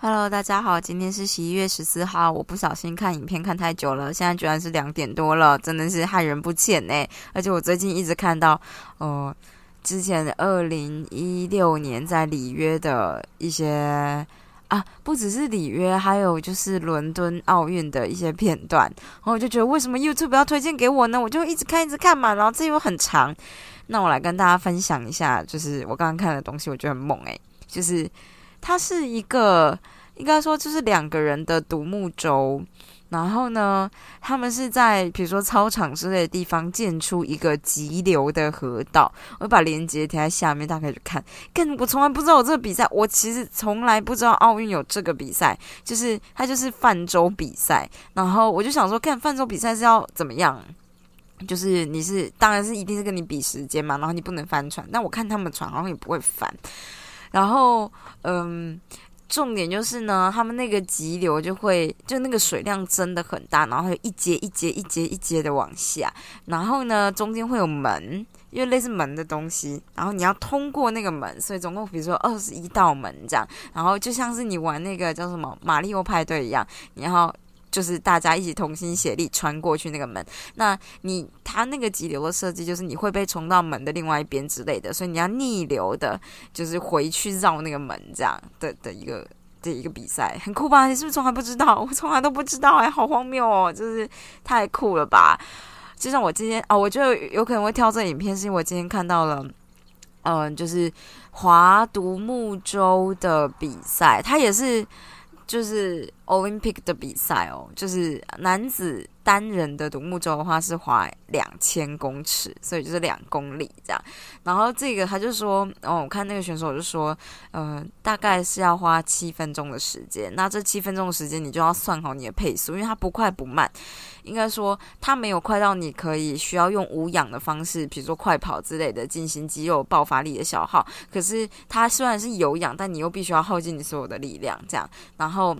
Hello，大家好，今天是十一月十四号。我不小心看影片看太久了，现在居然是两点多了，真的是害人不浅呢。而且我最近一直看到，呃，之前二零一六年在里约的一些啊，不只是里约，还有就是伦敦奥运的一些片段。然后我就觉得，为什么 YouTube 要推荐给我呢？我就一直看，一直看嘛。然后这又很长，那我来跟大家分享一下，就是我刚刚看的东西，我觉得很猛诶，就是。它是一个，应该说就是两个人的独木舟，然后呢，他们是在比如说操场之类的地方建出一个急流的河道。我把链接贴在下面，大家可以去看。更我从来不知道有这个比赛，我其实从来不知道奥运有这个比赛，就是它就是泛舟比赛。然后我就想说，看泛舟比赛是要怎么样？就是你是当然是一定是跟你比时间嘛，然后你不能翻船。但我看他们船好像也不会翻。然后，嗯，重点就是呢，他们那个急流就会，就那个水量真的很大，然后一节一节一节一节的往下，然后呢，中间会有门，因为类似门的东西，然后你要通过那个门，所以总共比如说二十一道门这样，然后就像是你玩那个叫什么马里奥派对一样，然后。就是大家一起同心协力穿过去那个门，那你它那个急流的设计就是你会被冲到门的另外一边之类的，所以你要逆流的，就是回去绕那个门这样的的一个的一个比赛，很酷吧？你是不是从来不知道？我从来都不知道哎，好荒谬哦，就是太酷了吧？就像我今天啊，我觉得有可能会挑这影片，是因为我今天看到了，嗯，就是划独木舟的比赛，它也是。就是 Olympic 的比赛哦，就是男子单人的独木舟的话是划两千公尺，所以就是两公里这样。然后这个他就说，哦，我看那个选手就说，呃，大概是要花七分钟的时间。那这七分钟的时间，你就要算好你的配速，因为它不快不慢。应该说，它没有快到你可以需要用无氧的方式，比如说快跑之类的进行肌肉爆发力的消耗。可是它虽然是有氧，但你又必须要耗尽你所有的力量，这样。然后，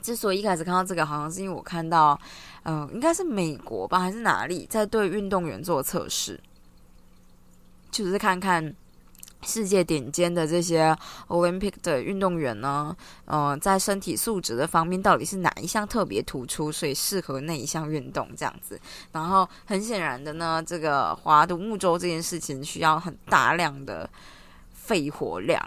之所以一开始看到这个，好像是因为我看到，嗯，应该是美国吧，还是哪里在对运动员做测试，就是看看。世界顶尖的这些 Olympic 的运动员呢，呃，在身体素质的方面，到底是哪一项特别突出，所以适合那一项运动这样子？然后很显然的呢，这个划独木舟这件事情需要很大量的肺活量，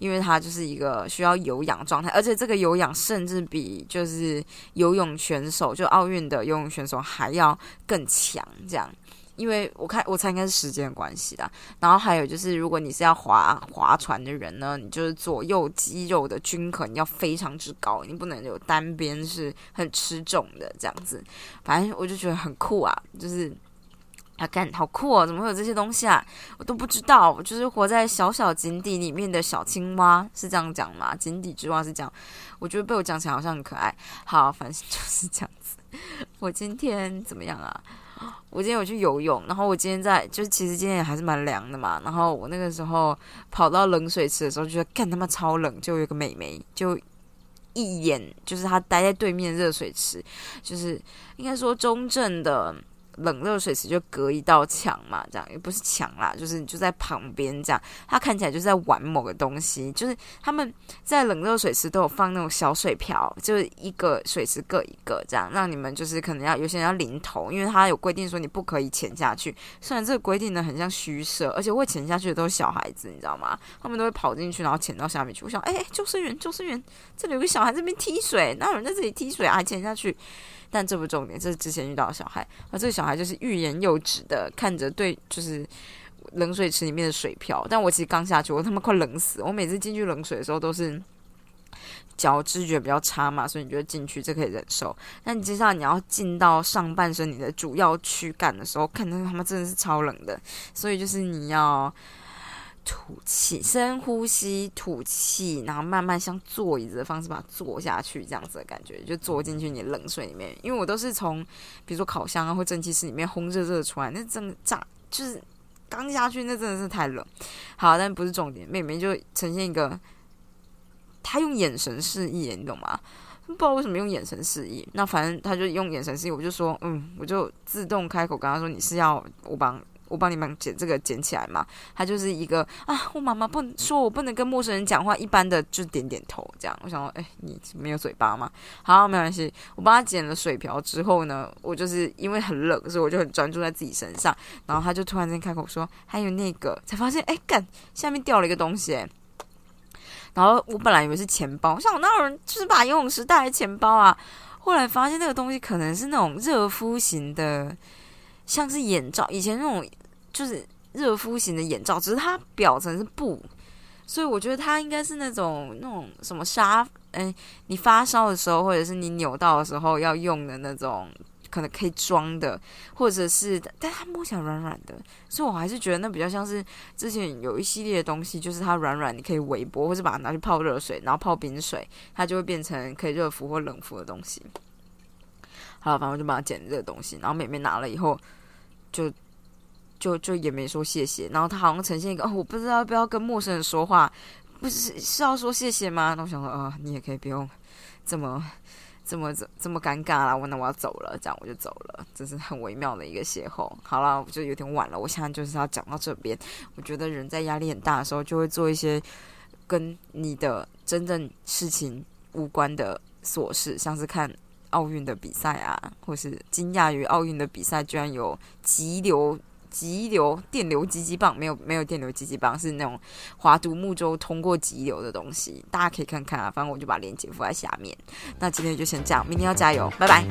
因为它就是一个需要有氧状态，而且这个有氧甚至比就是游泳选手，就奥运的游泳选手还要更强，这样。因为我看我猜应该是时间关系啦，然后还有就是，如果你是要划划船的人呢，你就是左右肌肉的均衡要非常之高，你不能有单边是很吃重的这样子。反正我就觉得很酷啊，就是啊，干好酷哦，怎么会有这些东西啊？我都不知道，我就是活在小小井底里面的小青蛙，是这样讲吗？井底之蛙是这样，我觉得被我讲起来好像很可爱。好，反正就是这样子。我今天怎么样啊？我今天有去游泳，然后我今天在，就是其实今天也还是蛮凉的嘛。然后我那个时候跑到冷水池的时候，就觉得干他妈超冷，就有一个美眉就一眼，就是她待在对面热水池，就是应该说中正的。冷热水池就隔一道墙嘛，这样也不是墙啦，就是就在旁边这样。他看起来就是在玩某个东西，就是他们在冷热水池都有放那种小水瓢，就是一个水池各一个这样，让你们就是可能要有些人要淋头，因为他有规定说你不可以潜下去。虽然这个规定呢很像虚设，而且会潜下去的都是小孩子，你知道吗？他们都会跑进去，然后潜到下面去。我想，哎，救生员，救生员，这里有个小孩这边踢水，哪有人在这里踢水啊？潜下去。但这不重点，这是之前遇到的小孩，而这个小孩就是欲言又止的看着对，就是冷水池里面的水漂。但我其实刚下去，我他妈快冷死！我每次进去冷水的时候都是脚知觉比较差嘛，所以你觉得进去这可以忍受。但接下来你要进到上半身你的主要躯干的时候，看到他妈真的是超冷的，所以就是你要。吐气，深呼吸，吐气，然后慢慢像坐椅子的方式把它坐下去，这样子的感觉，就坐进去你冷水里面。因为我都是从，比如说烤箱啊或蒸汽室里面烘热热出来，那真的炸，就是刚下去那真的是太冷。好，但不是重点，妹妹就呈现一个，她用眼神示意，你懂吗？不知道为什么用眼神示意。那反正他就用眼神示意，我就说嗯，我就自动开口跟他说你是要我帮。我帮你们捡这个捡起来嘛，他就是一个啊，我妈妈不能说我不能跟陌生人讲话，一般的就点点头这样。我想说，哎，你没有嘴巴吗？好，没关系。我帮他捡了水瓢之后呢，我就是因为很冷，所以我就很专注在自己身上。然后他就突然间开口说，还有那个，才发现，哎，干，下面掉了一个东西。然后我本来以为是钱包，我想我那有人就是把游泳池带来钱包啊？后来发现那个东西可能是那种热敷型的，像是眼罩，以前那种。就是热敷型的眼罩，只是它表层是布，所以我觉得它应该是那种那种什么纱，哎，你发烧的时候或者是你扭到的时候要用的那种，可能可以装的，或者是，但它摸起来软软的，所以我还是觉得那比较像是之前有一系列的东西，就是它软软，你可以微波，或者把它拿去泡热水，然后泡冰水，它就会变成可以热敷或冷敷的东西。好了，反正我就把它捡这个东西，然后妹妹拿了以后就。就就也没说谢谢，然后他好像呈现一个哦，我不知道要不要跟陌生人说话，不是是要说谢谢吗？那我想说，啊，你也可以不用这么这么这这么尴尬啦。我那我要走了，这样我就走了，这是很微妙的一个邂逅。好了，我就有点晚了，我现在就是要讲到这边。我觉得人在压力很大的时候，就会做一些跟你的真正事情无关的琐事，像是看奥运的比赛啊，或是惊讶于奥运的比赛居然有急流。急流电流击击棒没有没有电流击击棒是那种划独木舟通过急流的东西，大家可以看看啊。反正我就把链接附在下面。那今天就先这样，明天要加油，拜拜。